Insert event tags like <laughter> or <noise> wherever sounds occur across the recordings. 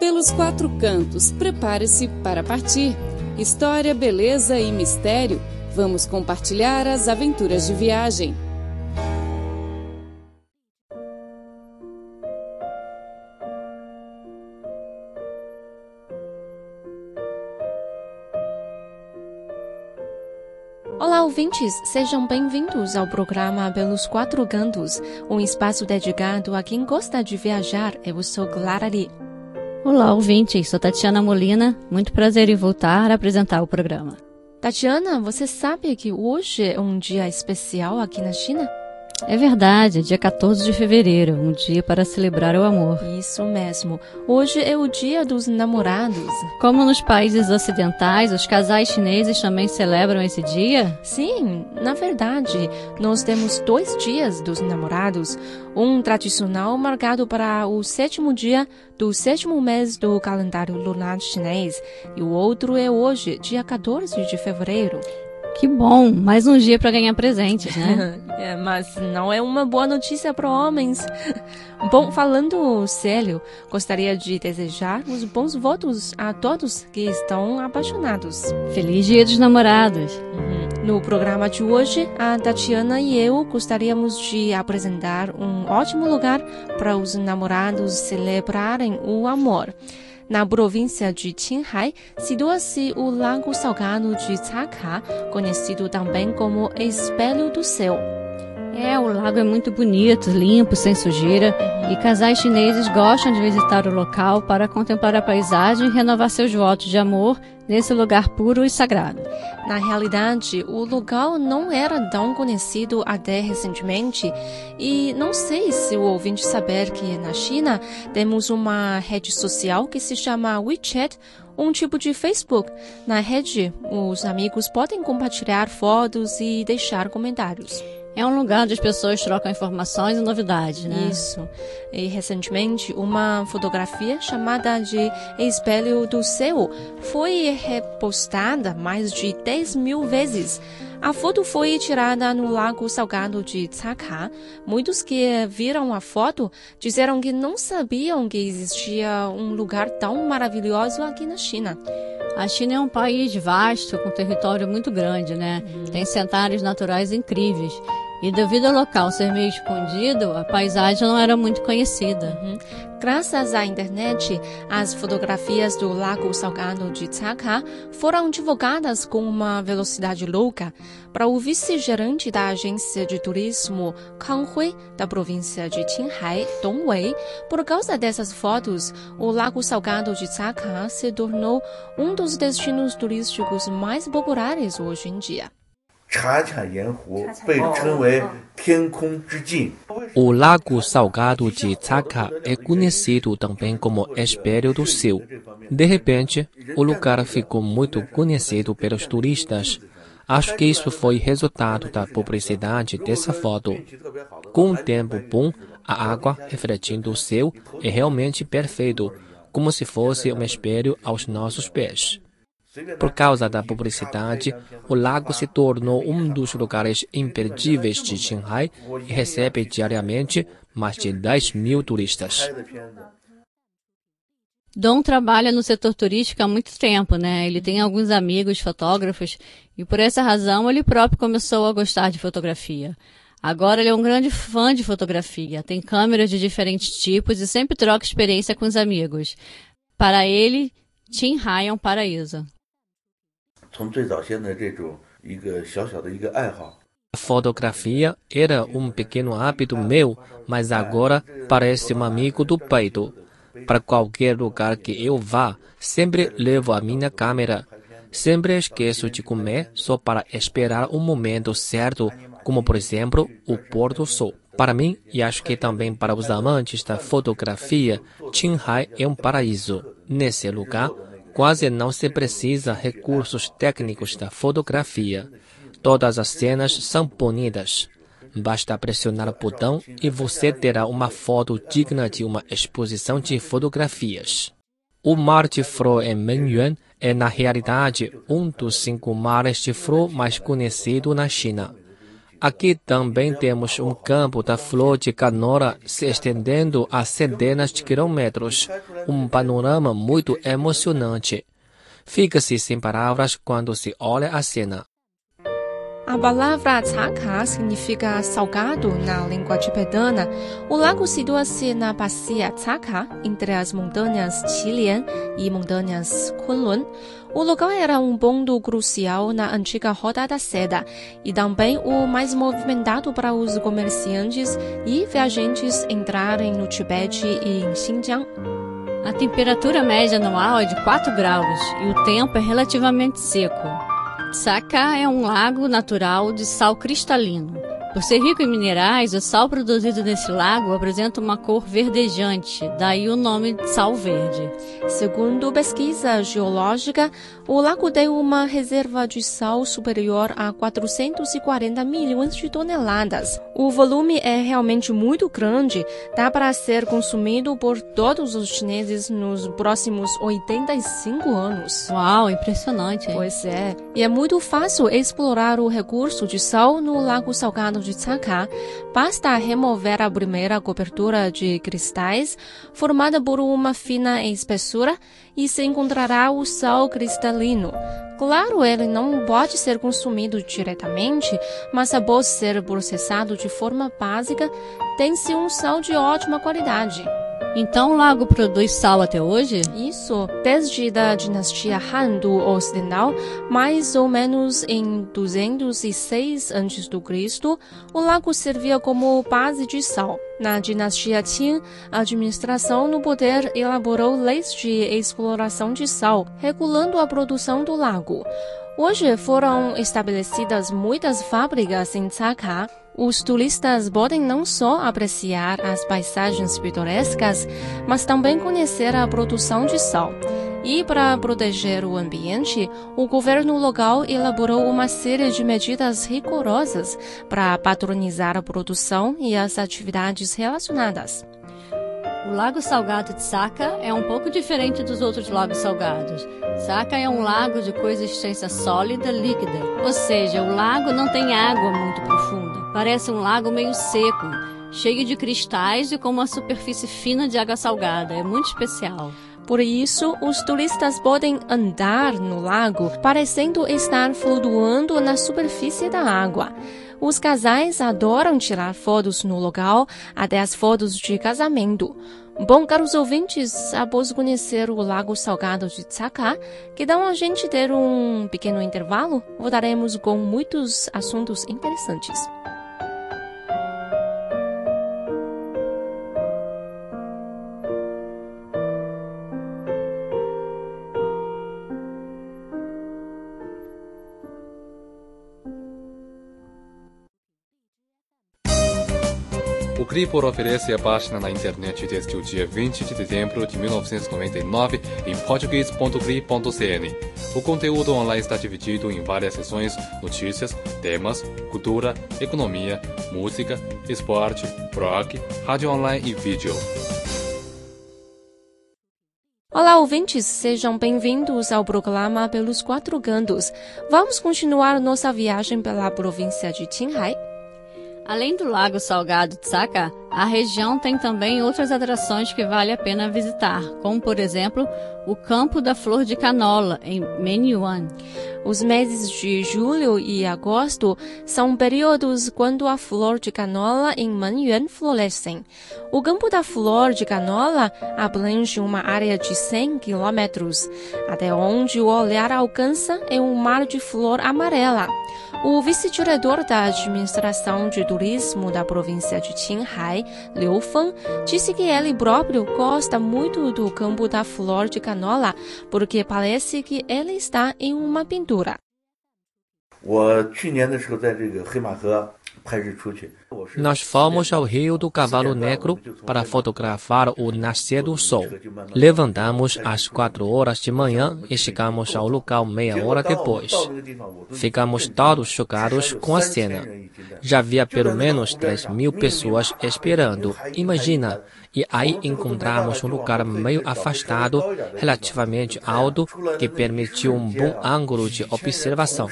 Pelos quatro cantos, prepare-se para partir. História, beleza e mistério. Vamos compartilhar as aventuras de viagem. Olá, ouvintes! Sejam bem-vindos ao programa Pelos Quatro Cantos, um espaço dedicado a quem gosta de viajar. Eu sou Clara Lee. Olá, ouvintes! Sou Tatiana Molina. Muito prazer em voltar a apresentar o programa. Tatiana, você sabe que hoje é um dia especial aqui na China? É verdade, dia 14 de fevereiro, um dia para celebrar o amor. Isso mesmo. Hoje é o dia dos namorados. Como nos países ocidentais, os casais chineses também celebram esse dia? Sim, na verdade, nós temos dois dias dos namorados. Um tradicional marcado para o sétimo dia do sétimo mês do calendário lunar chinês, e o outro é hoje, dia 14 de fevereiro. Que bom, mais um dia para ganhar presentes, né? <laughs> é, mas não é uma boa notícia para homens. Bom, falando sério, gostaria de desejar os bons votos a todos que estão apaixonados. Feliz Dia dos Namorados! Uhum. No programa de hoje, a Tatiana e eu gostaríamos de apresentar um ótimo lugar para os namorados celebrarem o amor. Na província de Qinghai, situa-se o Lago Salgado de Caka, conhecido também como Espelho do Céu. É, o lago é muito bonito, limpo, sem sujeira, e casais chineses gostam de visitar o local para contemplar a paisagem e renovar seus votos de amor nesse lugar puro e sagrado. Na realidade, o lugar não era tão conhecido até recentemente, e não sei se o ouvinte saber que na China temos uma rede social que se chama WeChat, um tipo de Facebook. Na rede, os amigos podem compartilhar fotos e deixar comentários. É um lugar onde as pessoas trocam informações e novidades, né? Isso. E recentemente, uma fotografia chamada de Espelho do Céu foi repostada mais de 10 mil vezes. A foto foi tirada no Lago Salgado de Caka. Muitos que viram a foto disseram que não sabiam que existia um lugar tão maravilhoso aqui na China. A China é um país vasto, com território muito grande, né? Uhum. Tem cenários naturais incríveis. E devido ao local ser meio escondido, a paisagem não era muito conhecida. Uhum. Graças à internet, as fotografias do Lago Salgado de Caka foram divulgadas com uma velocidade louca. Para o vice-gerente da agência de turismo Kang Hui, da província de Qinghai, Dong Wei, por causa dessas fotos, o Lago Salgado de Caka se tornou um dos destinos turísticos mais populares hoje em dia. O Lago Salgado de Caka é conhecido também como Espelho do Céu. De repente, o lugar ficou muito conhecido pelos turistas. Acho que isso foi resultado da publicidade dessa foto. Com um tempo bom, a água refletindo o céu é realmente perfeito, como se fosse um espelho aos nossos pés. Por causa da publicidade, o lago se tornou um dos lugares imperdíveis de Qinghai e recebe diariamente mais de 10 mil turistas. Dom trabalha no setor turístico há muito tempo, né? Ele tem alguns amigos fotógrafos e por essa razão ele próprio começou a gostar de fotografia. Agora ele é um grande fã de fotografia, tem câmeras de diferentes tipos e sempre troca experiência com os amigos. Para ele, Qinghai é um paraíso. 从最早先的这种一个小小的一个爱好。Fotografia era um pequeno hábito meu, mas agora parece um amigo do peito. Para qualquer lugar que eu vá, sempre levo a minha câmera. Sempre esqueço de comer só para esperar o momento certo, como por exemplo o pôr do sol. Para mim, e acho que também para os amantes da fotografia, Qinghai é um paraíso. Nesse lugar, Quase não se precisa recursos técnicos da fotografia. Todas as cenas são bonitas. Basta pressionar o botão e você terá uma foto digna de uma exposição de fotografias. O mar de flor em Menyuan é, na realidade, um dos cinco mares de flor mais conhecidos na China. Aqui também temos um campo da flor de canola se estendendo a centenas de quilômetros. Um panorama muito emocionante. Fica-se sem palavras quando se olha a cena. A palavra Tsaka significa salgado na língua tibetana. O lago situa-se na bacia Tsaka, entre as montanhas Qilian e montanhas Kunlun. O local era um ponto crucial na antiga Rota da Seda e também o mais movimentado para os comerciantes e viajantes entrarem no Tibete e em Xinjiang. A temperatura média anual é de 4 graus e o tempo é relativamente seco. Saka é um lago natural de sal cristalino. Por ser rico em minerais, o sal produzido nesse lago apresenta uma cor verdejante, daí o nome de sal verde. Segundo pesquisa geológica, o lago tem uma reserva de sal superior a 440 milhões de toneladas. O volume é realmente muito grande, dá para ser consumido por todos os chineses nos próximos 85 anos. Uau, impressionante. Hein? Pois é. E é muito fácil explorar o recurso de sal no Lago Salgado de Tsaka, basta remover a primeira cobertura de cristais, formada por uma fina espessura, e se encontrará o sal cristalino. Claro, ele não pode ser consumido diretamente, mas após ser processado de forma básica, tem-se um sal de ótima qualidade. Então o lago produz sal até hoje? Isso, desde a dinastia Han do Ocidental, mais ou menos em 206 a.C., o lago servia como base de sal. Na dinastia Qing, a administração no poder elaborou leis de exploração de sal, regulando a produção do lago. Hoje foram estabelecidas muitas fábricas em Tsaka. Os turistas podem não só apreciar as paisagens pitorescas, mas também conhecer a produção de sal. E para proteger o ambiente, o governo local elaborou uma série de medidas rigorosas para patronizar a produção e as atividades relacionadas. O Lago Salgado de Saca é um pouco diferente dos outros lagos salgados. Saca é um lago de coexistência sólida líquida, ou seja, o lago não tem água muito profunda. Parece um lago meio seco, cheio de cristais e com uma superfície fina de água salgada. É muito especial. Por isso, os turistas podem andar no lago parecendo estar flutuando na superfície da água. Os casais adoram tirar fotos no local, até as fotos de casamento. Bom, caros ouvintes, após conhecer o Lago Salgado de Tsaka, que dão a gente ter um pequeno intervalo, voltaremos com muitos assuntos interessantes. Cripor oferece a página na internet desde o dia 20 de dezembro de 1999 em português.cri.cn. O conteúdo online está dividido em várias seções: notícias, temas, cultura, economia, música, esporte, rock, rádio online e vídeo. Olá, ouvintes, sejam bem-vindos ao programa Pelos Quatro Cantos. Vamos continuar nossa viagem pela província de Qinghai. Além do Lago Salgado de a região tem também outras atrações que vale a pena visitar, como por exemplo o Campo da Flor de Canola, em Menyuan. Os meses de julho e agosto são períodos quando a flor de canola em Menyuan florescem. O Campo da Flor de Canola abrange uma área de 100 quilômetros. Até onde o olhar alcança é um mar de flor amarela. O vice-diretor da administração de turismo da província de Qinghai, Liu Feng, disse que ele próprio gosta muito do campo da flor de canola, porque parece que ele está em uma pintura. 我去年的时候在这个黑马河拍日出去。 Nós fomos ao Rio do Cavalo Negro para fotografar o nascer do sol. Levantamos às quatro horas de manhã e chegamos ao local meia hora depois. Ficamos todos chocados com a cena. Já havia pelo menos 3 mil pessoas esperando. Imagina! E aí encontramos um lugar meio afastado, relativamente alto, que permitiu um bom ângulo de observação.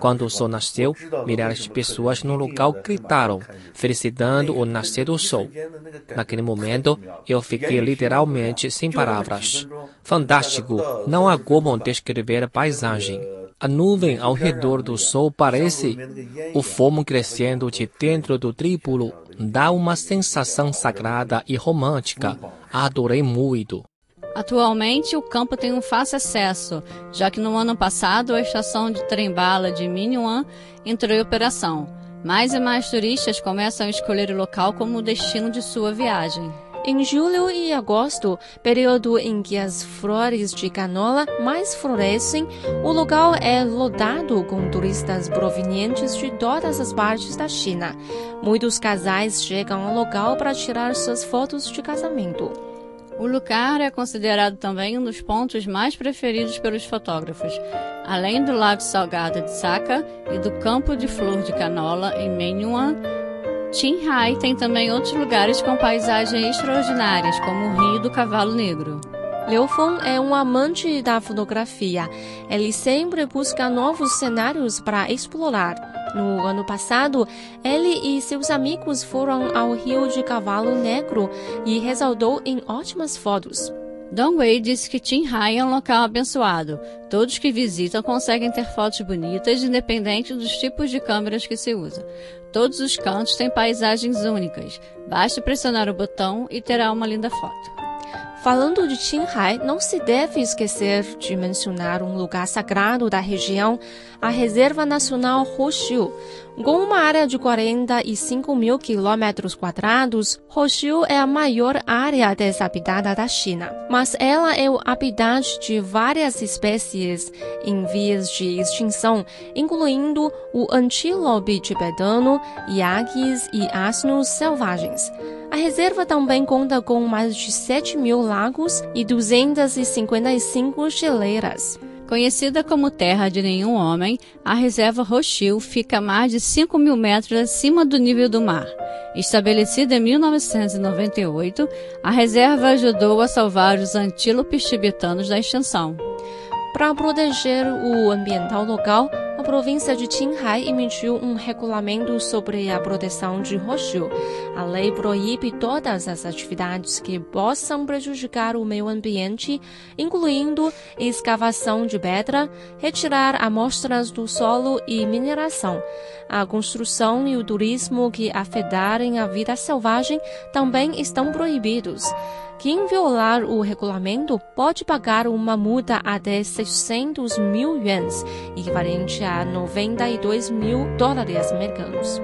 Quando o sol nasceu, milhares de pessoas no local gritaram, felicitando o nascer do sol. Naquele momento, eu fiquei literalmente sem palavras. Fantástico! Não há como descrever a paisagem. A nuvem ao redor do sol parece o fogo crescendo de dentro do triplo. Dá uma sensação sagrada e romântica. Adorei muito. Atualmente, o campo tem um fácil acesso, já que no ano passado a estação de trem-bala de Minuan entrou em operação. Mais e mais turistas começam a escolher o local como destino de sua viagem. Em julho e agosto, período em que as flores de canola mais florescem, o local é lotado com turistas provenientes de todas as partes da China. Muitos casais chegam ao local para tirar suas fotos de casamento. O lugar é considerado também um dos pontos mais preferidos pelos fotógrafos, além do Lago Salgado de Saka e do Campo de Flor de Canola em Menyuan Qinghai tem também outros lugares com paisagens extraordinárias, como o Rio do Cavalo Negro. Feng é um amante da fotografia. Ele sempre busca novos cenários para explorar. No ano passado, ele e seus amigos foram ao Rio de Cavalo Negro e resaldou em ótimas fotos. Dong Wei disse que Qinghai é um local abençoado. Todos que visitam conseguem ter fotos bonitas, independente dos tipos de câmeras que se usa. Todos os cantos têm paisagens únicas. Basta pressionar o botão e terá uma linda foto. Falando de Qinghai, não se deve esquecer de mencionar um lugar sagrado da região, a Reserva Nacional Hoxiu. Com uma área de 45 mil quilômetros quadrados, Hoxiu é a maior área desabitada da China. Mas ela é o habitat de várias espécies em vias de extinção, incluindo o antílope tibetano, iagues e asnos selvagens. A reserva também conta com mais de 7 mil lagos e 255 geleiras. Conhecida como Terra de Nenhum Homem, a reserva Rochil fica a mais de 5 mil metros acima do nível do mar. Estabelecida em 1998, a reserva ajudou a salvar os antílopes tibetanos da extinção. Para proteger o ambiental local, província de Qinghai emitiu um regulamento sobre a proteção de roxo. A lei proíbe todas as atividades que possam prejudicar o meio ambiente, incluindo escavação de pedra, retirar amostras do solo e mineração. A construção e o turismo que afetarem a vida selvagem também estão proibidos. Quem violar o regulamento pode pagar uma multa até 600 mil yuans, equivalente a 92 mil dólares americanos.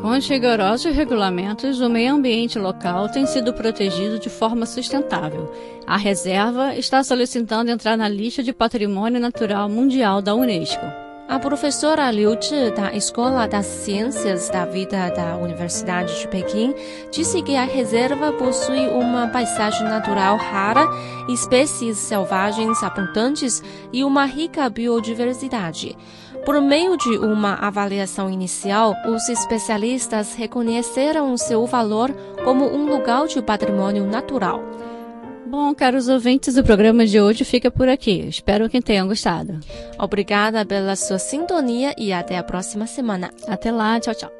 Com os rigorosos regulamentos, o meio ambiente local tem sido protegido de forma sustentável. A reserva está solicitando entrar na lista de Patrimônio Natural Mundial da Unesco. A professora Liu Zhi, da Escola das Ciências da Vida da Universidade de Pequim, disse que a reserva possui uma paisagem natural rara, espécies selvagens abundantes e uma rica biodiversidade. Por meio de uma avaliação inicial, os especialistas reconheceram seu valor como um lugar de patrimônio natural. Bom, caros ouvintes, o programa de hoje fica por aqui. Espero que tenham gostado. Obrigada pela sua sintonia e até a próxima semana. Até lá, tchau, tchau.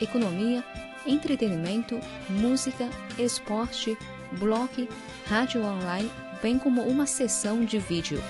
economia, entretenimento, música, esporte, blog, rádio online, bem como uma sessão de vídeo.